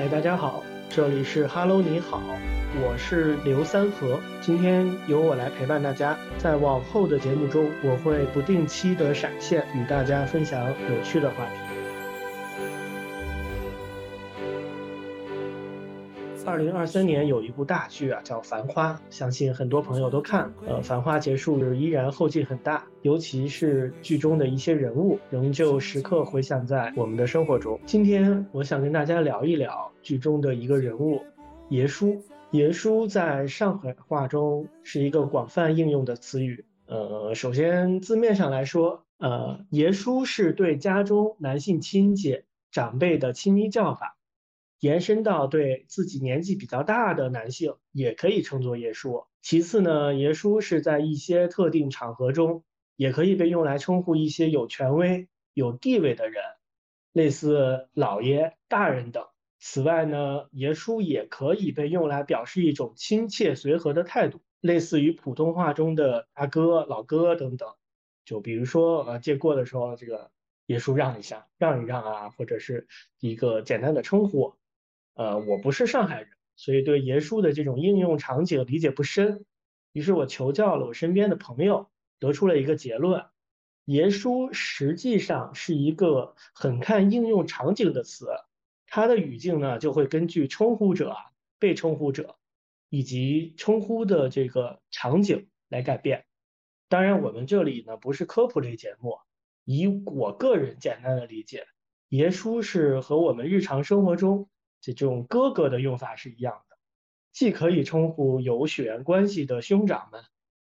嗨，大家好，这里是哈喽你好，我是刘三和，今天由我来陪伴大家，在往后的节目中，我会不定期的闪现，与大家分享有趣的话题。二零二三年有一部大剧啊，叫《繁花》，相信很多朋友都看。呃，《繁花》结束依然后劲很大，尤其是剧中的一些人物，仍旧时刻回响在我们的生活中。今天我想跟大家聊一聊剧中的一个人物——爷叔。爷叔在上海话中是一个广泛应用的词语。呃，首先字面上来说，呃，爷叔是对家中男性亲戚长辈的亲昵叫法。延伸到对自己年纪比较大的男性，也可以称作爷叔。其次呢，爷叔是在一些特定场合中，也可以被用来称呼一些有权威、有地位的人，类似老爷、大人等。此外呢，爷叔也可以被用来表示一种亲切随和的态度，类似于普通话中的大哥、老哥等等。就比如说，呃，借过的时候，这个爷叔让一下，让一让啊，或者是一个简单的称呼。呃，我不是上海人，所以对爷叔的这种应用场景理解不深。于是我求教了我身边的朋友，得出了一个结论：爷叔实际上是一个很看应用场景的词，它的语境呢就会根据称呼者、被称呼者以及称呼的这个场景来改变。当然，我们这里呢不是科普类节目，以我个人简单的理解，爷叔是和我们日常生活中。这种哥哥的用法是一样的，既可以称呼有血缘关系的兄长们，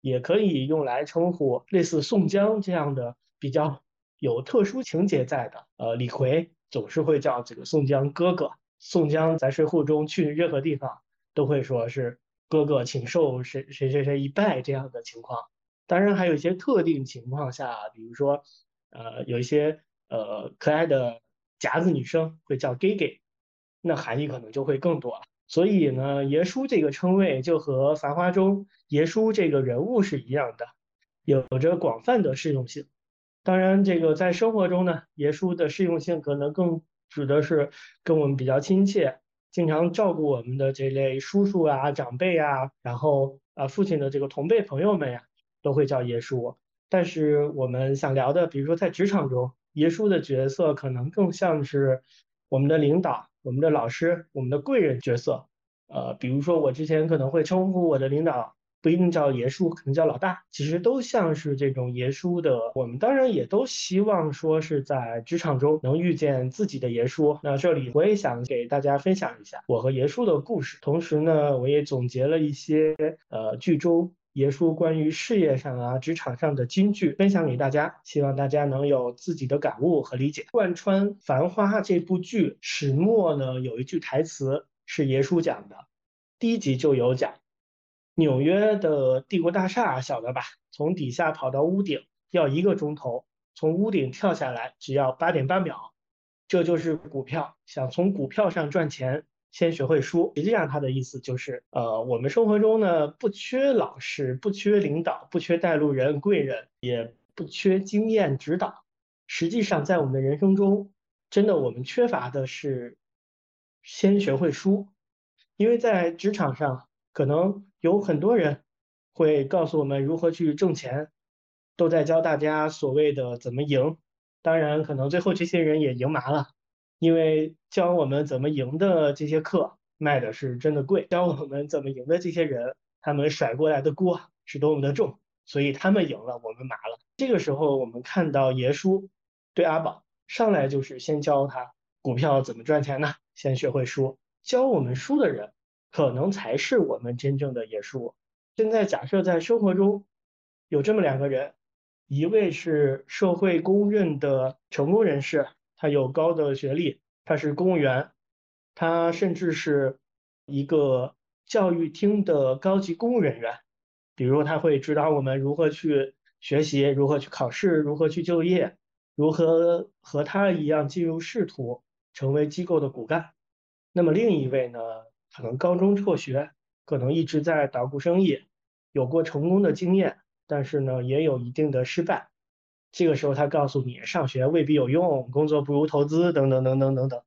也可以用来称呼类似宋江这样的比较有特殊情节在的。呃，李逵总是会叫这个宋江哥哥。宋江在水浒中去任何地方都会说是哥哥，请受谁谁谁谁一拜这样的情况。当然，还有一些特定情况下，比如说，呃，有一些呃可爱的夹子女生会叫 gay gay。那含义可能就会更多了。所以呢，爷叔这个称谓就和《繁花》中爷叔这个人物是一样的，有着广泛的适用性。当然，这个在生活中呢，爷叔的适用性可能更指的是跟我们比较亲切、经常照顾我们的这类叔叔啊、长辈啊，然后啊父亲的这个同辈朋友们呀，都会叫爷叔。但是我们想聊的，比如说在职场中，爷叔的角色可能更像是我们的领导。我们的老师，我们的贵人角色，呃，比如说我之前可能会称呼我的领导，不一定叫爷叔，可能叫老大，其实都像是这种爷叔的。我们当然也都希望说是在职场中能遇见自己的爷叔。那这里我也想给大家分享一下我和爷叔的故事，同时呢，我也总结了一些呃剧中。爷叔关于事业上啊、职场上的金句分享给大家，希望大家能有自己的感悟和理解。贯穿《繁花》这部剧始末呢，有一句台词是爷叔讲的，第一集就有讲。纽约的帝国大厦晓得吧？从底下跑到屋顶要一个钟头，从屋顶跳下来只要八点八秒。这就是股票，想从股票上赚钱。先学会输，实际上他的意思就是，呃，我们生活中呢不缺老师，不缺领导，不缺带路人、贵人，也不缺经验指导。实际上，在我们的人生中，真的我们缺乏的是先学会输，因为在职场上，可能有很多人会告诉我们如何去挣钱，都在教大家所谓的怎么赢。当然，可能最后这些人也赢麻了。因为教我们怎么赢的这些课卖的是真的贵，教我们怎么赢的这些人，他们甩过来的锅是多么的重，所以他们赢了，我们麻了。这个时候，我们看到爷叔对阿宝上来就是先教他股票怎么赚钱呢？先学会输，教我们输的人，可能才是我们真正的爷叔。现在假设在生活中有这么两个人，一位是社会公认的成功人士。他有高的学历，他是公务员，他甚至是一个教育厅的高级公务人员。比如，他会指导我们如何去学习，如何去考试，如何去就业，如何和他一样进入仕途，成为机构的骨干。那么，另一位呢，可能高中辍学，可能一直在捣鼓生意，有过成功的经验，但是呢，也有一定的失败。这个时候，他告诉你，上学未必有用，工作不如投资，等等等等等等。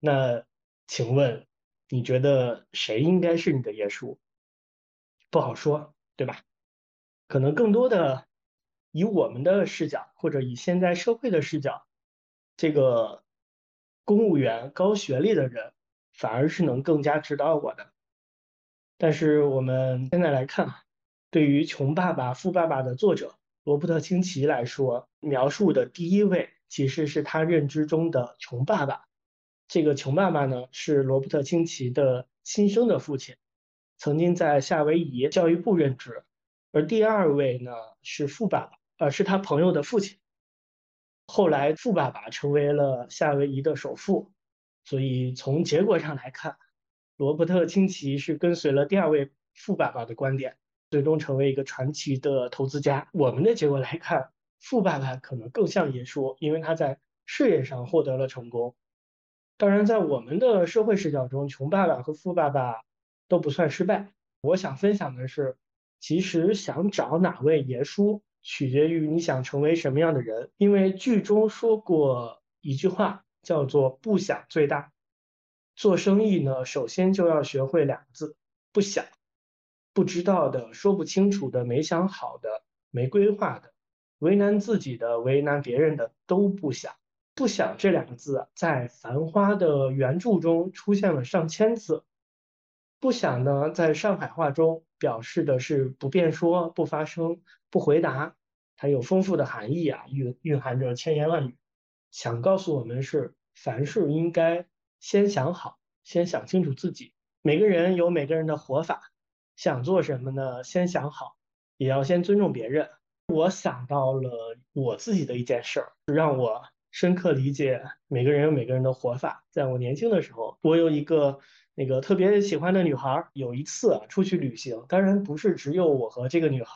那请问，你觉得谁应该是你的耶稣？不好说，对吧？可能更多的以我们的视角，或者以现在社会的视角，这个公务员、高学历的人反而是能更加指导我的。但是我们现在来看，对于《穷爸爸富爸爸》的作者罗伯特清崎来说，描述的第一位其实是他认知中的穷爸爸。这个穷爸爸呢，是罗伯特清崎的亲生的父亲，曾经在夏威夷教育部任职。而第二位呢是富爸爸，呃，是他朋友的父亲。后来富爸爸成为了夏威夷的首富，所以从结果上来看，罗伯特清崎是跟随了第二位富爸爸的观点，最终成为一个传奇的投资家。我们的结果来看，富爸爸可能更像爷叔，因为他在事业上获得了成功。当然，在我们的社会视角中，穷爸爸和富爸爸都不算失败。我想分享的是。其实想找哪位爷叔，取决于你想成为什么样的人。因为剧中说过一句话，叫做“不想最大”。做生意呢，首先就要学会两个字：不想。不知道的、说不清楚的、没想好的、没规划的、为难自己的、为难别人的，都不想。不想这两个字，在《繁花》的原著中出现了上千次。不想呢，在上海话中表示的是不便说、不发声、不回答，它有丰富的含义啊，蕴蕴含着千言万语。想告诉我们是，凡事应该先想好，先想清楚自己。每个人有每个人的活法，想做什么呢？先想好，也要先尊重别人。我想到了我自己的一件事儿，让我深刻理解每个人有每个人的活法。在我年轻的时候，我有一个。那个特别喜欢的女孩，有一次出去旅行，当然不是只有我和这个女孩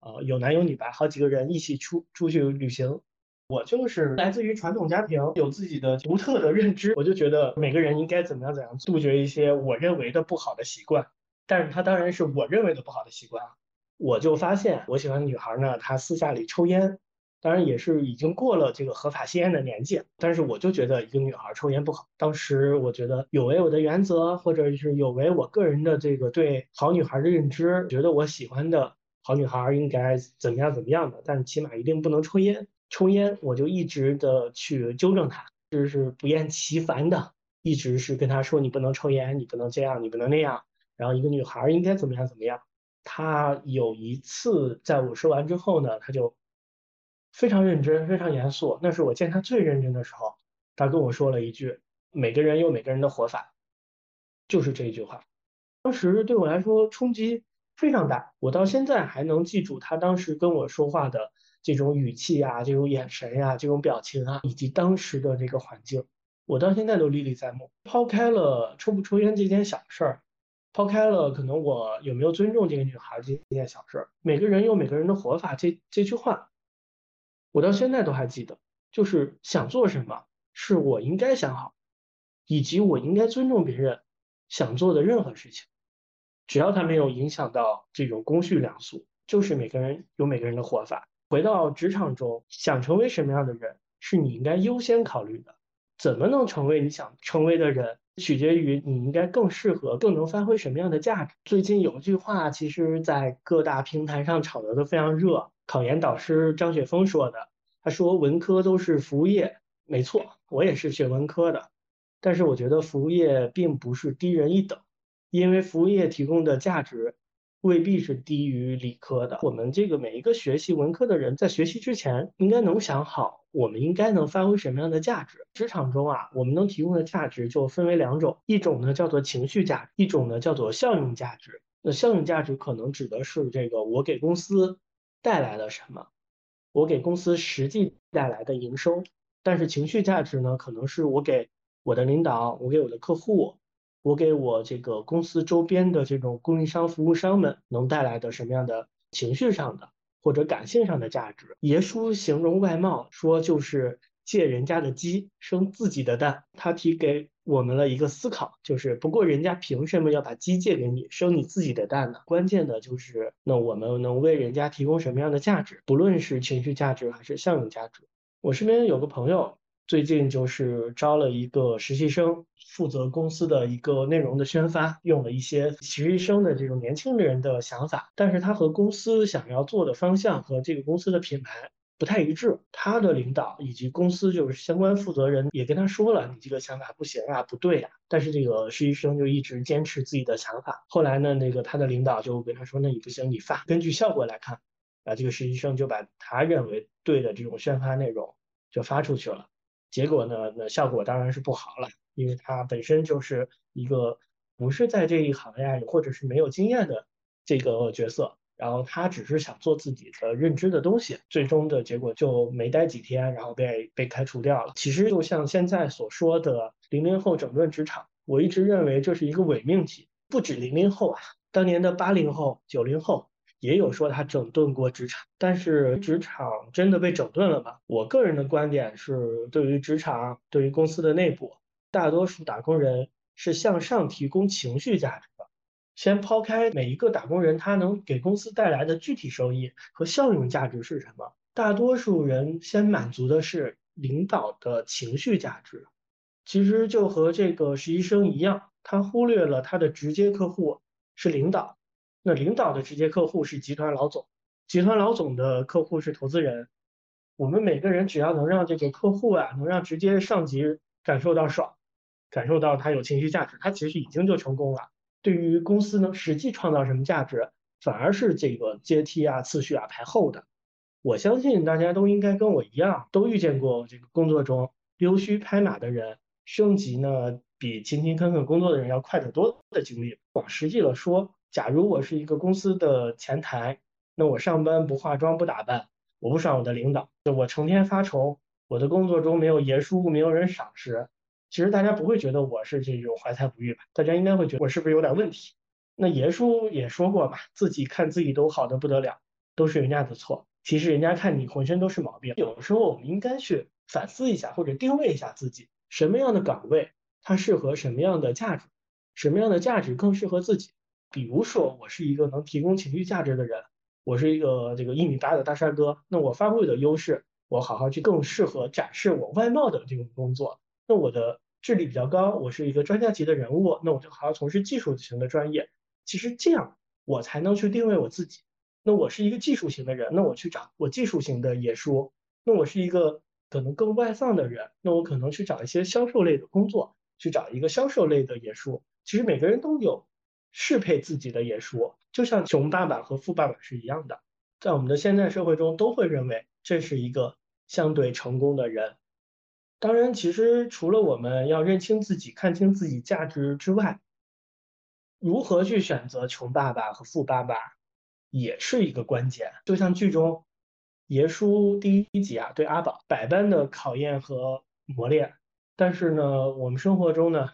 啊，有男有女吧，好几个人一起出出去旅行。我就是来自于传统家庭，有自己的独特的认知，我就觉得每个人应该怎么样怎样，杜绝一些我认为的不好的习惯。但是她当然是我认为的不好的习惯啊，我就发现我喜欢的女孩呢，她私下里抽烟。当然也是已经过了这个合法吸烟的年纪，但是我就觉得一个女孩抽烟不好。当时我觉得有违我的原则，或者是有违我个人的这个对好女孩的认知，觉得我喜欢的好女孩应该怎么样怎么样的，但起码一定不能抽烟。抽烟我就一直的去纠正她，就是不厌其烦的，一直是跟她说你不能抽烟，你不能这样，你不能那样。然后一个女孩应该怎么样怎么样。她有一次在我说完之后呢，她就。非常认真，非常严肃。那是我见他最认真的时候。他跟我说了一句：“每个人有每个人的活法。”就是这一句话。当时对我来说冲击非常大，我到现在还能记住他当时跟我说话的这种语气呀、这种眼神呀、这种表情啊，以及当时的这个环境，我到现在都历历在目。抛开了抽不抽烟这件小事儿，抛开了可能我有没有尊重这个女孩这这件小事，每个人有每个人的活法。这这句话。我到现在都还记得，就是想做什么是我应该想好，以及我应该尊重别人想做的任何事情，只要他没有影响到这种公序良俗，就是每个人有每个人的活法。回到职场中，想成为什么样的人，是你应该优先考虑的。怎么能成为你想成为的人，取决于你应该更适合、更能发挥什么样的价值。最近有句话，其实在各大平台上炒得都非常热。考研导师张雪峰说的，他说文科都是服务业，没错，我也是学文科的，但是我觉得服务业并不是低人一等，因为服务业提供的价值未必是低于理科的。我们这个每一个学习文科的人，在学习之前，应该能想好，我们应该能发挥什么样的价值。职场中啊，我们能提供的价值就分为两种，一种呢叫做情绪价值，一种呢叫做效用价值。那效用价值可能指的是这个我给公司。带来了什么？我给公司实际带来的营收，但是情绪价值呢？可能是我给我的领导，我给我的客户，我给我这个公司周边的这种供应商、服务商们能带来的什么样的情绪上的或者感性上的价值？爷叔形容外貌说就是借人家的鸡生自己的蛋，他提给。我们了一个思考就是，不过人家凭什么要把鸡借给你，生你自己的蛋呢？关键的就是，那我们能为人家提供什么样的价值？不论是情绪价值还是效用价值。我身边有个朋友，最近就是招了一个实习生，负责公司的一个内容的宣发，用了一些实习生的这种年轻人的想法，但是他和公司想要做的方向和这个公司的品牌不太一致。他的领导以及公司就是相关负责人也跟他说了，你这个想法不行啊，不对呀。但是这个实习生就一直坚持自己的想法。后来呢，那个他的领导就跟他说，那你不行，你发，根据效果来看，啊，这个实习生就把他认为对的这种宣发内容就发出去了。结果呢？那效果当然是不好了，因为他本身就是一个不是在这一行呀，或者是没有经验的这个角色，然后他只是想做自己的认知的东西，最终的结果就没待几天，然后被被开除掉了。其实就像现在所说的零零后整顿职场，我一直认为这是一个伪命题，不止零零后啊，当年的八零后、九零后。也有说他整顿过职场，但是职场真的被整顿了吗？我个人的观点是，对于职场，对于公司的内部，大多数打工人是向上提供情绪价值的。先抛开每一个打工人他能给公司带来的具体收益和效用价值是什么，大多数人先满足的是领导的情绪价值。其实就和这个实习生一样，他忽略了他的直接客户是领导。那领导的直接客户是集团老总，集团老总的客户是投资人。我们每个人只要能让这个客户啊，能让直接上级感受到爽，感受到他有情绪价值，他其实已经就成功了。对于公司能实际创造什么价值，反而是这个阶梯啊、次序啊排后的。我相信大家都应该跟我一样，都遇见过这个工作中溜须拍马的人，升级呢比勤勤恳恳工作的人要快得多的经历。往实际了说。假如我是一个公司的前台，那我上班不化妆不打扮，我不爽我的领导，就我成天发愁，我的工作中没有爷叔，没有人赏识，其实大家不会觉得我是这种怀才不遇吧？大家应该会觉得我是不是有点问题？那爷叔也说过嘛，自己看自己都好的不得了，都是人家的错，其实人家看你浑身都是毛病。有的时候我们应该去反思一下，或者定位一下自己，什么样的岗位它适合什么样的价值，什么样的价值更适合自己。比如说，我是一个能提供情绪价值的人，我是一个这个一米八的大帅哥，那我发挥我的优势，我好好去更适合展示我外貌的这种工作。那我的智力比较高，我是一个专家级的人物，那我就好好从事技术型的专业。其实这样我才能去定位我自己。那我是一个技术型的人，那我去找我技术型的野叔。那我是一个可能更外放的人，那我可能去找一些销售类的工作，去找一个销售类的野叔。其实每个人都有。适配自己的也说，就像穷爸爸和富爸爸是一样的，在我们的现代社会中，都会认为这是一个相对成功的人。当然，其实除了我们要认清自己、看清自己价值之外，如何去选择穷爸爸和富爸爸，也是一个关键。就像剧中爷叔第一集啊，对阿宝百般的考验和磨练，但是呢，我们生活中呢，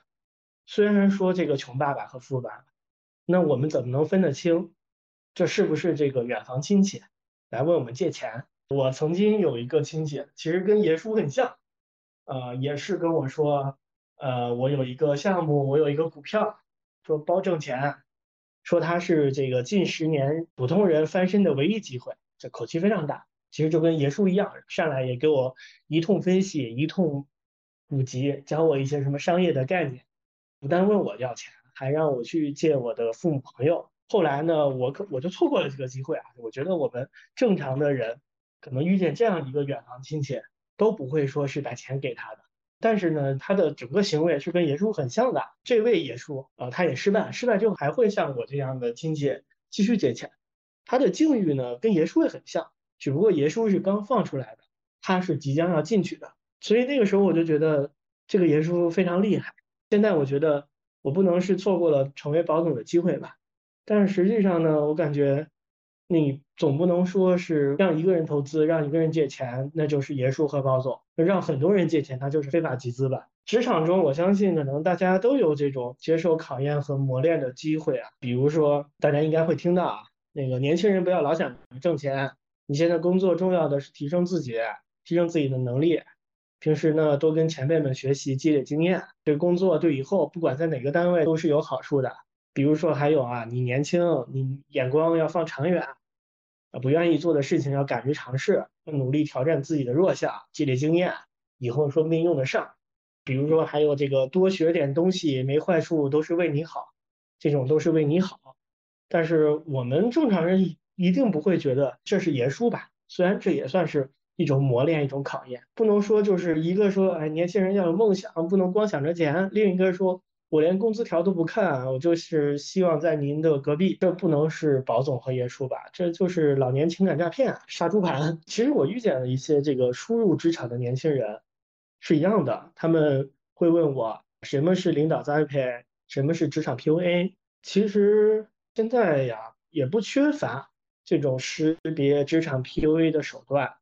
虽然说这个穷爸爸和富爸爸。那我们怎么能分得清，这是不是这个远房亲戚来问我们借钱？我曾经有一个亲戚，其实跟爷叔很像，呃，也是跟我说，呃，我有一个项目，我有一个股票，说包挣钱，说他是这个近十年普通人翻身的唯一机会，这口气非常大。其实就跟爷叔一样，上来也给我一通分析，一通普及，教我一些什么商业的概念，不但问我要钱。还让我去见我的父母朋友，后来呢，我可我就错过了这个机会啊！我觉得我们正常的人，可能遇见这样一个远房亲戚，都不会说是把钱给他的。但是呢，他的整个行为是跟爷叔很像的。这位爷叔啊，他也失败，失败之后还会像我这样的亲戚继续借钱。他的境遇呢，跟爷叔也很像，只不过爷叔是刚放出来的，他是即将要进去的。所以那个时候我就觉得这个爷叔非常厉害。现在我觉得。我不能是错过了成为保总的机会吧？但是实际上呢，我感觉你总不能说是让一个人投资，让一个人借钱，那就是爷叔和保总；让很多人借钱，他就是非法集资吧？职场中，我相信可能大家都有这种接受考验和磨练的机会啊。比如说，大家应该会听到啊，那个年轻人不要老想挣钱，你现在工作重要的是提升自己，提升自己的能力。平时呢，多跟前辈们学习，积累经验，对工作对以后不管在哪个单位都是有好处的。比如说还有啊，你年轻，你眼光要放长远，啊，不愿意做的事情要敢于尝试，要努力挑战自己的弱项，积累经验，以后说不定用得上。比如说还有这个多学点东西没坏处，都是为你好，这种都是为你好。但是我们正常人一定不会觉得这是爷叔吧？虽然这也算是一种磨练，一种考验。不能说就是一个说，哎，年轻人要有梦想，不能光想着钱；另一个说，我连工资条都不看，我就是希望在您的隔壁。这不能是宝总和爷叔吧？这就是老年情感诈骗啊、杀猪盘。其实我遇见了一些这个初入职场的年轻人。是一样的，他们会问我什么是领导栽培，什么是职场 PUA。其实现在呀，也不缺乏这种识别职场 PUA 的手段，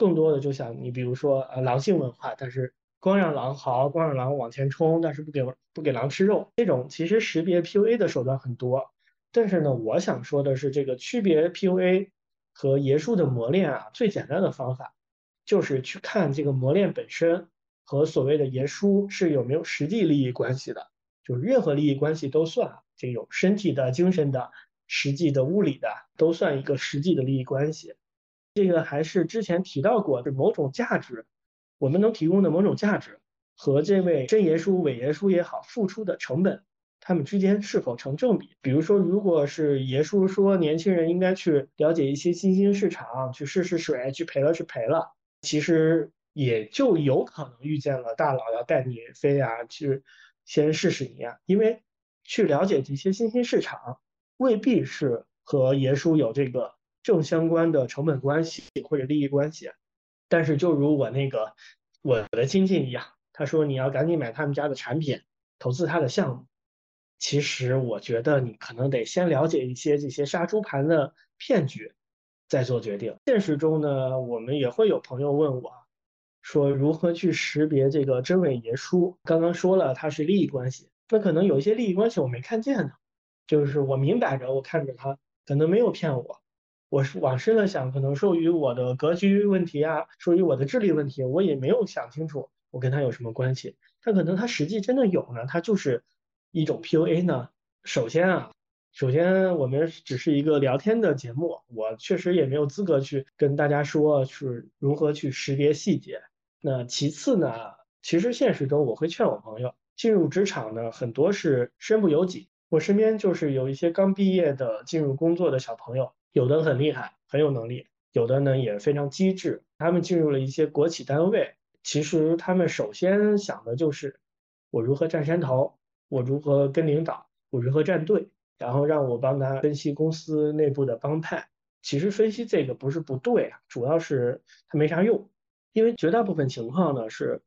更多的就像你比如说呃狼性文化，但是光让狼嚎，光让狼往前冲，但是不给不给狼吃肉，这种其实识别 PUA 的手段很多。但是呢，我想说的是，这个区别 PUA 和爷术的磨练啊，最简单的方法就是去看这个磨练本身。和所谓的爷叔是有没有实际利益关系的？就是任何利益关系都算，这有身体的、精神的、实际的、物理的，都算一个实际的利益关系。这个还是之前提到过，的某种价值，我们能提供的某种价值和这位真爷叔、伪爷叔也好，付出的成本，他们之间是否成正比？比如说，如果是爷叔说年轻人应该去了解一些新兴市场，去试试水，去赔了是赔了，其实。也就有可能遇见了大佬要带你飞啊，去先试试你啊，因为去了解这些新兴市场，未必是和爷叔有这个正相关的成本关系或者利益关系。但是就如我那个我的亲戚一样，他说你要赶紧买他们家的产品，投资他的项目。其实我觉得你可能得先了解一些这些杀猪盘的骗局，再做决定。现实中呢，我们也会有朋友问我。说如何去识别这个真伪爷叔？刚刚说了，它是利益关系。那可能有一些利益关系我没看见呢，就是我明摆着我看着他，可能没有骗我。我是往深了想，可能受于我的格局问题啊，受于我的智力问题，我也没有想清楚我跟他有什么关系。但可能他实际真的有呢，他就是一种 PUA 呢。首先啊，首先我们只是一个聊天的节目，我确实也没有资格去跟大家说是如何去识别细节。那其次呢，其实现实中我会劝我朋友进入职场呢，很多是身不由己。我身边就是有一些刚毕业的进入工作的小朋友，有的很厉害，很有能力，有的呢也非常机智。他们进入了一些国企单位，其实他们首先想的就是我如何占山头，我如何跟领导，我如何站队，然后让我帮他分析公司内部的帮派。其实分析这个不是不对啊，主要是他没啥用。因为绝大部分情况呢是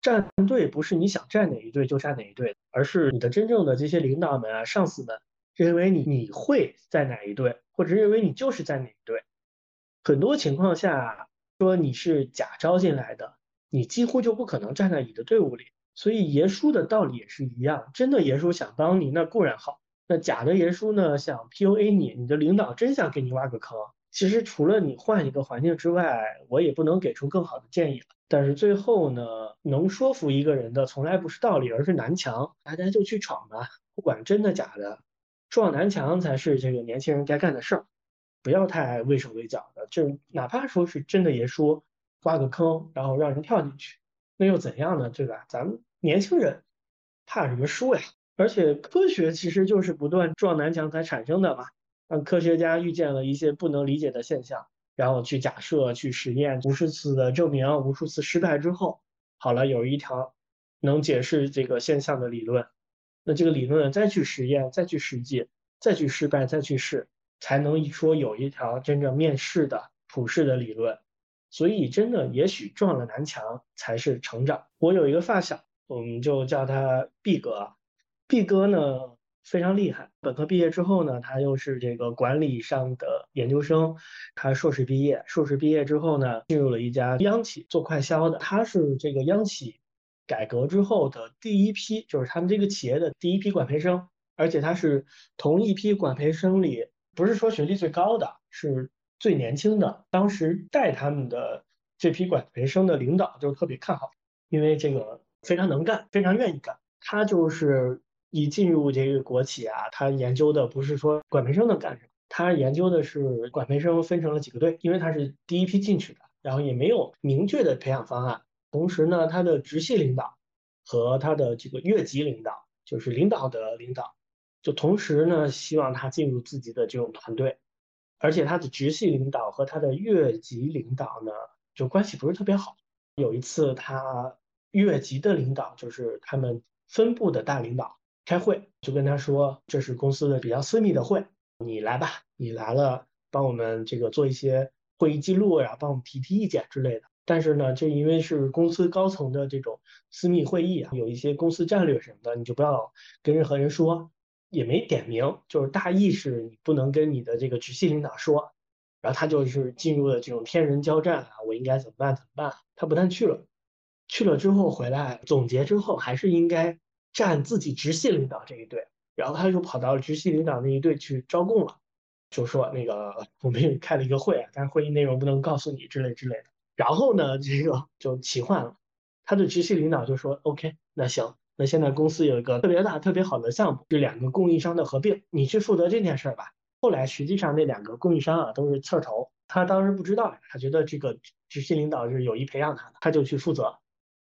站队不是你想站哪一队就站哪一队，而是你的真正的这些领导们啊、上司们认为你你会在哪一队，或者认为你就是在哪队。很多情况下说你是假招进来的，你几乎就不可能站在你的队伍里。所以爷叔的道理也是一样，真的爷叔想帮你那固然好，那假的爷叔呢想 PUA 你，你的领导真想给你挖个坑。其实除了你换一个环境之外，我也不能给出更好的建议了。但是最后呢，能说服一个人的从来不是道理，而是南墙。大家就去闯吧，不管真的假的，撞南墙才是这个年轻人该干的事儿。不要太畏手畏脚的，就哪怕说是真的爷说挖个坑，然后让人跳进去，那又怎样呢？对吧？咱们年轻人怕什么输呀？而且科学其实就是不断撞南墙才产生的嘛。让科学家遇见了一些不能理解的现象，然后去假设、去实验，无数次的证明，无数次失败之后，好了，有一条能解释这个现象的理论。那这个理论再去实验、再去实际、再去失败、再去试，才能说有一条真正面试的普世的理论。所以，真的也许撞了南墙才是成长。我有一个发小，我们就叫他毕哥。毕哥呢？非常厉害。本科毕业之后呢，他又是这个管理上的研究生。他硕士毕业，硕士毕业之后呢，进入了一家央企做快销的。他是这个央企改革之后的第一批，就是他们这个企业的第一批管培生。而且他是同一批管培生里，不是说学历最高的，是最年轻的。当时带他们的这批管培生的领导就特别看好，因为这个非常能干，非常愿意干。他就是。一进入这个国企啊，他研究的不是说管培生能干什么，他研究的是管培生分成了几个队，因为他是第一批进去的，然后也没有明确的培养方案，同时呢，他的直系领导和他的这个越级领导，就是领导的领导，就同时呢希望他进入自己的这种团队，而且他的直系领导和他的越级领导呢，就关系不是特别好。有一次，他越级的领导就是他们分部的大领导开会，就跟他说：“这是公司的比较私密的会，你来吧，你来了，帮我们这个做一些会议记录呀，帮我们提提意见之类的。但是呢，就因为是公司高层的这种私密会议啊，有一些公司战略什么的，你就不要跟任何人说，也没点名，就是大意是你不能跟你的这个直系领导说。”然后他就是进入了这种天人交战啊，我应该怎么办？怎么办？他不但去了，去了之后回来总结之后，还是应该站自己直系领导这一队。然后他就跑到直系领导那一队去招供了，就说那个 我们开了一个会啊，但是会议内容不能告诉你之类之类的。然后呢，这个就奇幻了，他的直系领导就说：“OK，那行，那现在公司有一个特别大、特别好的项目，就两个供应商的合并，你去负责这件事儿吧。”后来实际上那两个供应商啊都是刺头，他当时不知道，他觉得这个直系领导是有意培养他的，他就去负责。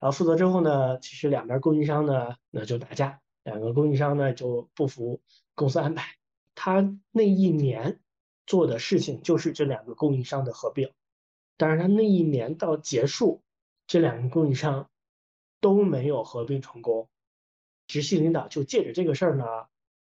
然后负责之后呢，其实两边供应商呢那就打架，两个供应商呢就不服公司安排。他那一年做的事情就是这两个供应商的合并，但是他那一年到结束，这两个供应商都没有合并成功。直系领导就借着这个事儿呢。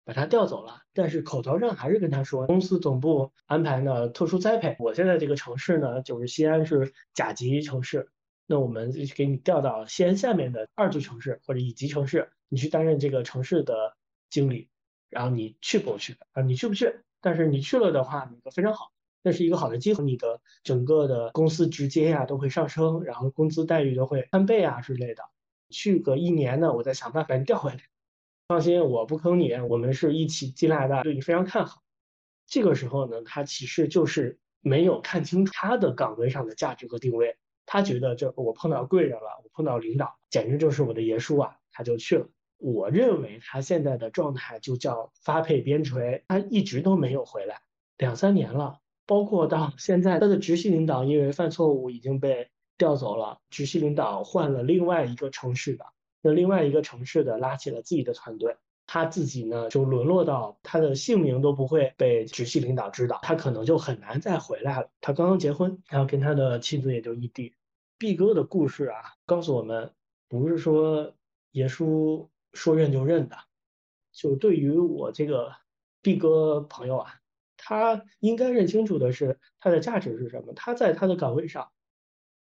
把他调走了，但是口头上还是跟他说，公司总部安排呢特殊栽培。我现在这个城市呢，就是西安是甲级城市，那我们给你调到西安下面的二级城市或者乙级城市，你去担任这个城市的经理。然后你去不去啊？你去不去？但是你去了的话，那个非常好，那是一个好的机会，你的整个的公司直接呀都会上升，然后工资待遇都会翻倍啊之类的。去个一年呢，我再想办法把你调回来。放心，我不坑你，我们是一起进来的，对你非常看好。这个时候呢，他其实就是没有看清楚他的岗位上的价值和定位。他觉得这我碰到贵人了，我碰到领导，简直就是我的爷叔啊，他就去了。我认为他现在的状态就叫发配边陲，他一直都没有回来，两三年了。包括到 现在，他的直系领导因为犯错误已经被调走了，直系领导换了另外一个城市的。那另外一个城市的拉起了自己的团队，他自己呢就沦落到他的姓名都不会被直系领导知道，他可能就很难再回来了。他刚刚结婚，然后跟他的妻子也就异地。毕哥的故事啊，告诉我们，不是说耶稣说认就认的。就对于我这个毕哥朋友啊，他应该认清楚的是他的价值是什么。他在他的岗位上，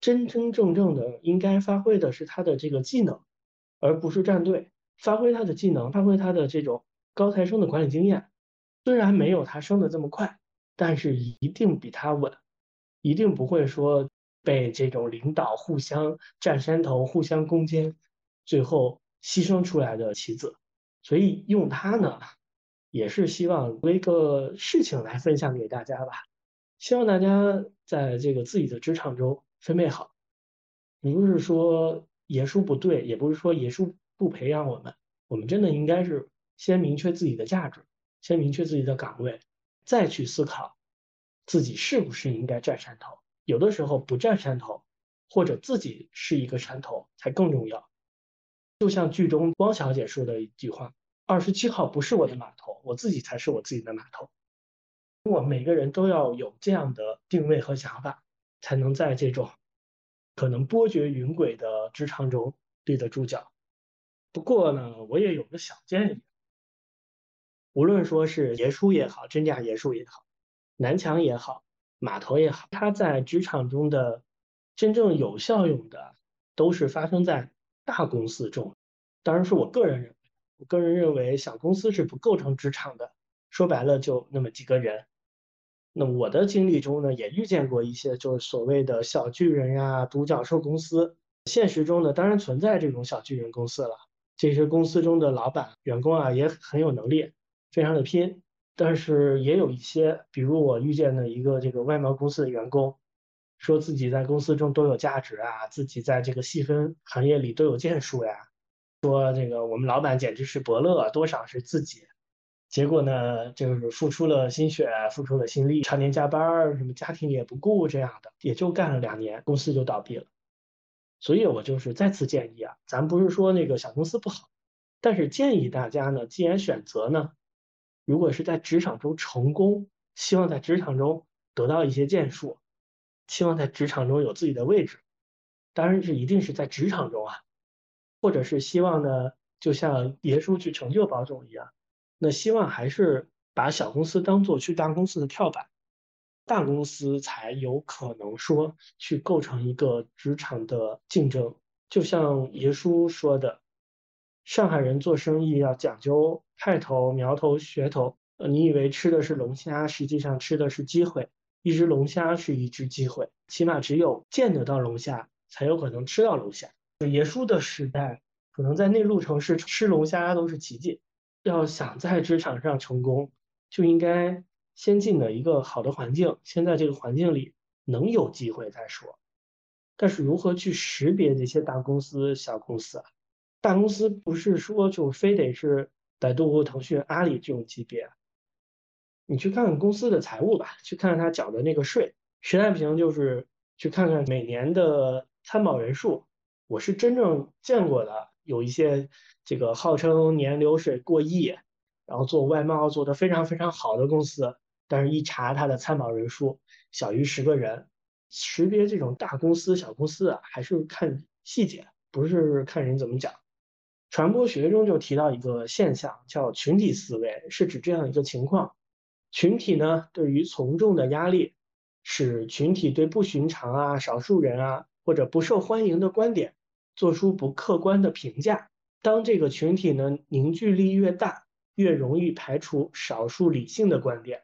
真真正正的应该发挥的是他的这个技能。而不是站队，发挥他的技能，发挥他的这种高材生的管理经验。虽然没有他升的这么快，但是一定比他稳，一定不会说被这种领导互相占山头、互相攻坚，最后牺牲出来的棋子。所以用他呢，也是希望为一个事情来分享给大家吧。希望大家在这个自己的职场中分配好，你不是说。爷叔不对，也不是说爷叔不培养我们，我们真的应该是先明确自己的价值，先明确自己的岗位，再去思考自己是不是应该占山头。有的时候不占山头，或者自己是一个山头才更重要。就像剧中汪小姐说的一句话：“二十七号不是我的码头，我自己才是我自己的码头。”我每个人都要有这样的定位和想法，才能在这种。可能波谲云诡的职场中立得住脚。不过呢，我也有个小建议，无论说是爷叔也好，真假爷叔也好，南墙也好，码头也好，他在职场中的真正有效用的，都是发生在大公司中。当然是我个人认为，个人认为小公司是不构成职场的。说白了，就那么几个人。那我的经历中呢，也遇见过一些就是所谓的小巨人呀、独角兽公司。现实中呢，当然存在这种小巨人公司了。这些公司中的老板、员工啊，也很有能力，非常的拼。但是也有一些，比如我遇见的一个这个外贸公司的员工，说自己在公司中都有价值啊，自己在这个细分行业里都有建树呀。说这个我们老板简直是伯乐，多少是自己。结果呢，就是付出了心血，付出了心力，常年加班，什么家庭也不顾，这样的也就干了两年，公司就倒闭了。所以我就是再次建议啊，咱不是说那个小公司不好，但是建议大家呢，既然选择呢，如果是在职场中成功，希望在职场中得到一些建树，希望在职场中有自己的位置，当然是一定是在职场中啊，或者是希望呢，就像爷叔去成就宝总一样，那希望还是把小公司当做去大公司的跳板。大公司才有可能说去构成一个职场的竞争，就像爷叔说的，上海人做生意要讲究派头、苗头、噱头。呃，你以为吃的是龙虾，实际上吃的是机会。一只龙虾是一只机会，起码只有见得到龙虾，才有可能吃到龙虾。爷叔的时代，可能在内陆城市吃龙虾都是奇迹。要想在职场上成功，就应该。先进的一个好的环境，先在这个环境里能有机会再说。但是如何去识别这些大公司、小公司啊？大公司不是说就非得是百度、腾讯、阿里这种级别。你去看看公司的财务吧，去看看他缴的那个税。实在不行，就是去看看每年的参保人数。我是真正见过的，有一些这个号称年流水过亿，然后做外贸做得非常非常好的公司。但是，一查它的参保人数小于十个人，识别这种大公司、小公司啊，还是看细节，不是看人怎么讲。传播学中就提到一个现象，叫群体思维，是指这样一个情况：群体呢，对于从众的压力，使群体对不寻常啊、少数人啊或者不受欢迎的观点做出不客观的评价。当这个群体呢凝聚力越大，越容易排除少数理性的观点。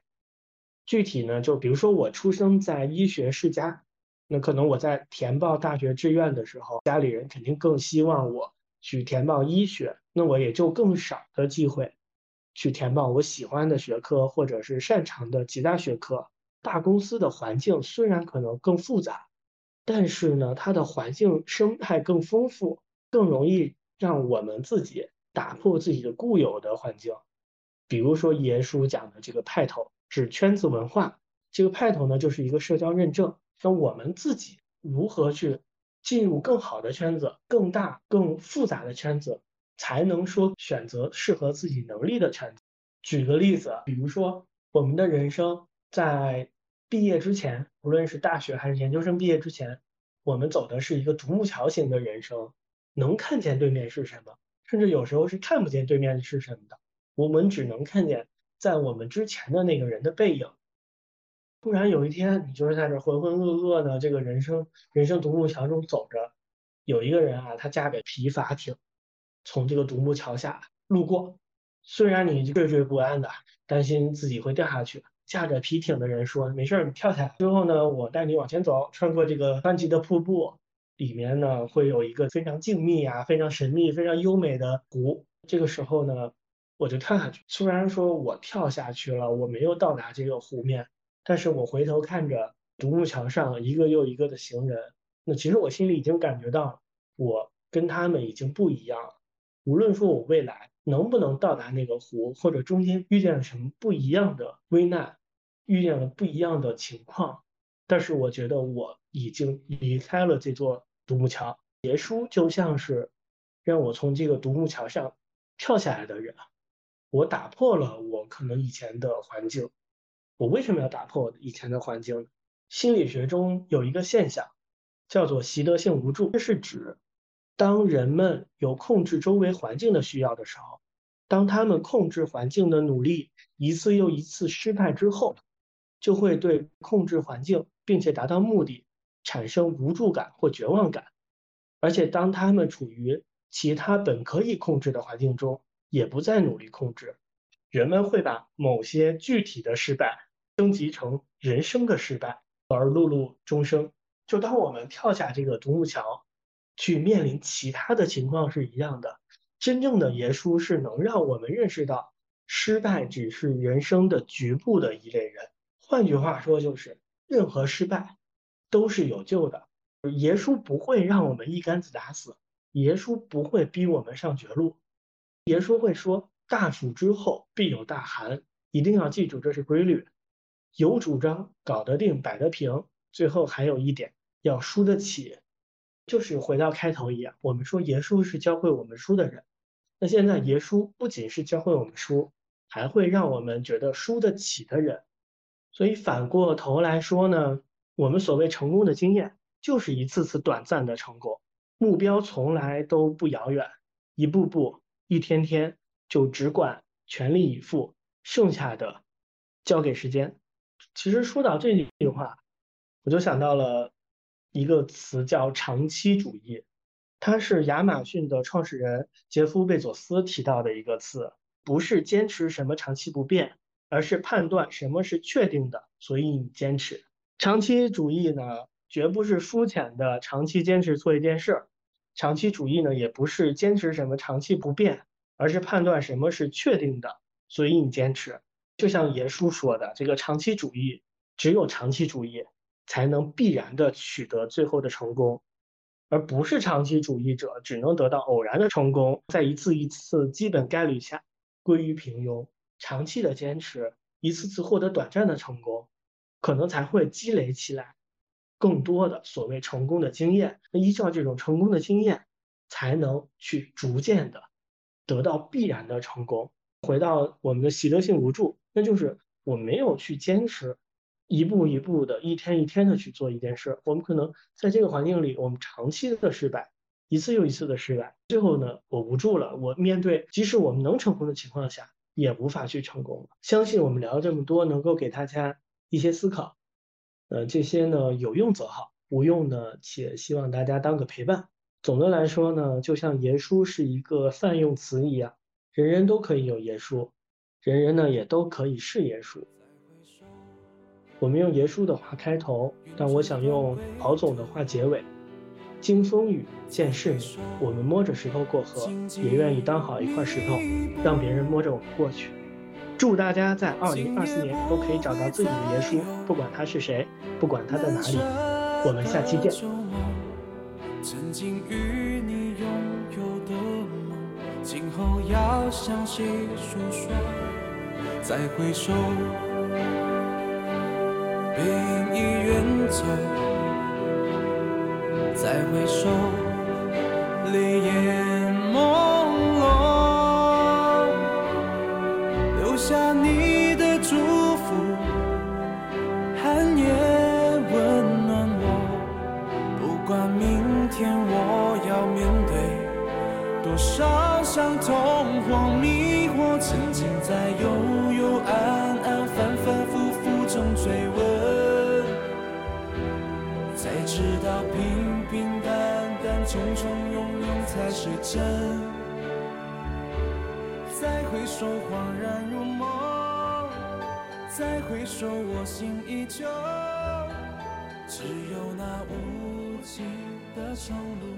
具体呢，就比如说我出生在医学世家，那可能我在填报大学志愿的时候，家里人肯定更希望我去填报医学，那我也就更少的机会去填报我喜欢的学科或者是擅长的其他学科。大公司的环境虽然可能更复杂，但是呢，它的环境生态更丰富，更容易让我们自己打破自己的固有的环境。比如说爷叔讲的这个派头。指圈子文化，这个派头呢，就是一个社交认证。那我们自己如何去进入更好的圈子、更大、更复杂的圈子，才能说选择适合自己能力的圈子？举个例子，比如说我们的人生在毕业之前，无论是大学还是研究生毕业之前，我们走的是一个独木桥型的人生，能看见对面是什么，甚至有时候是看不见对面是什么的，我们只能看见。在我们之前的那个人的背影，突然有一天，你就是在这浑浑噩噩的这个人生人生独木桥中走着，有一个人啊，他驾着皮筏艇从这个独木桥下路过，虽然你惴惴不安的担心自己会掉下去，驾着皮艇的人说没事，你跳下来之后呢，我带你往前走，穿过这个湍急的瀑布，里面呢会有一个非常静谧啊、非常神秘、非常优美的湖，这个时候呢。我就跳下去，虽然说我跳下去了，我没有到达这个湖面，但是我回头看着独木桥上一个又一个的行人，那其实我心里已经感觉到，我跟他们已经不一样了。无论说我未来能不能到达那个湖，或者中间遇见了什么不一样的危难，遇见了不一样的情况，但是我觉得我已经离开了这座独木桥。结束就像是让我从这个独木桥上跳下来的人。我打破了我可能以前的环境，我为什么要打破以前的环境？心理学中有一个现象，叫做习得性无助，这是指当人们有控制周围环境的需要的时候，当他们控制环境的努力一次又一次失败之后，就会对控制环境并且达到目的产生无助感或绝望感，而且当他们处于其他本可以控制的环境中。也不再努力控制，人们会把某些具体的失败升级成人生的失败，而碌碌终生。就当我们跳下这个独木桥，去面临其他的情况是一样的。真正的耶稣是能让我们认识到，失败只是人生的局部的一类人。换句话说，就是任何失败都是有救的。耶稣不会让我们一竿子打死，耶稣不会逼我们上绝路。爷叔会说：“大暑之后必有大寒，一定要记住这是规律。有主张，搞得定，摆得平。最后还有一点，要输得起。就是回到开头一样，我们说耶稣是教会我们书的人，那现在耶稣不仅是教会我们书，还会让我们觉得输得起的人。所以反过头来说呢，我们所谓成功的经验，就是一次次短暂的成功，目标从来都不遥远，一步步，一天天，就只管全力以赴，剩下的交给时间。其实说到这句话，我就想到了一个词叫长期主义，它是亚马逊的创始人杰夫贝佐斯提到的一个词，不是坚持什么长期不变。而是判断什么是确定的，所以你坚持。长期主义呢，绝不是肤浅的长期坚持做一件事儿。长期主义呢，也不是坚持什么长期不变，而是判断什么是确定的，所以你坚持。就像爷叔说的，这个长期主义，只有长期主义才能必然的取得最后的成功，而不是长期主义者只能得到偶然的成功，在一次一次基本概率下归于平庸。长期的坚持，一次次获得短暂的成功，可能才会积累起来更多的所谓成功的经验。那依照这种成功的经验，才能去逐渐的得到必然的成功。回到我们的习得性无助，那就是我没有去坚持，一步一步的，一天一天的去做一件事。我们可能在这个环境里，我们长期的失败，一次又一次的失败，最后呢，我无助了。我面对即使我们能成功的情况下。也无法去成功了。相信我们聊了这么多，能够给大家一些思考。呃，这些呢有用则好，无用呢且希望大家当个陪伴。总的来说呢，就像耶稣是一个泛用词一样，人人都可以有耶稣，人人呢也都可以是耶稣。我们用耶稣的话开头，但我想用郝总的话结尾。经风雨，见世面，我们摸着石头过河，也愿意当好一块石头，让别人摸着我们过去。祝大家在二零二四年都可以找到自己的耶稣，不管他是谁，不管他在哪里。我们下期见。曾经与你拥有的梦，今后要向谁诉说？再回首，背影已远走。再回首，真。再回首，恍然如梦；再回首，我心依旧。只有那无尽的长路。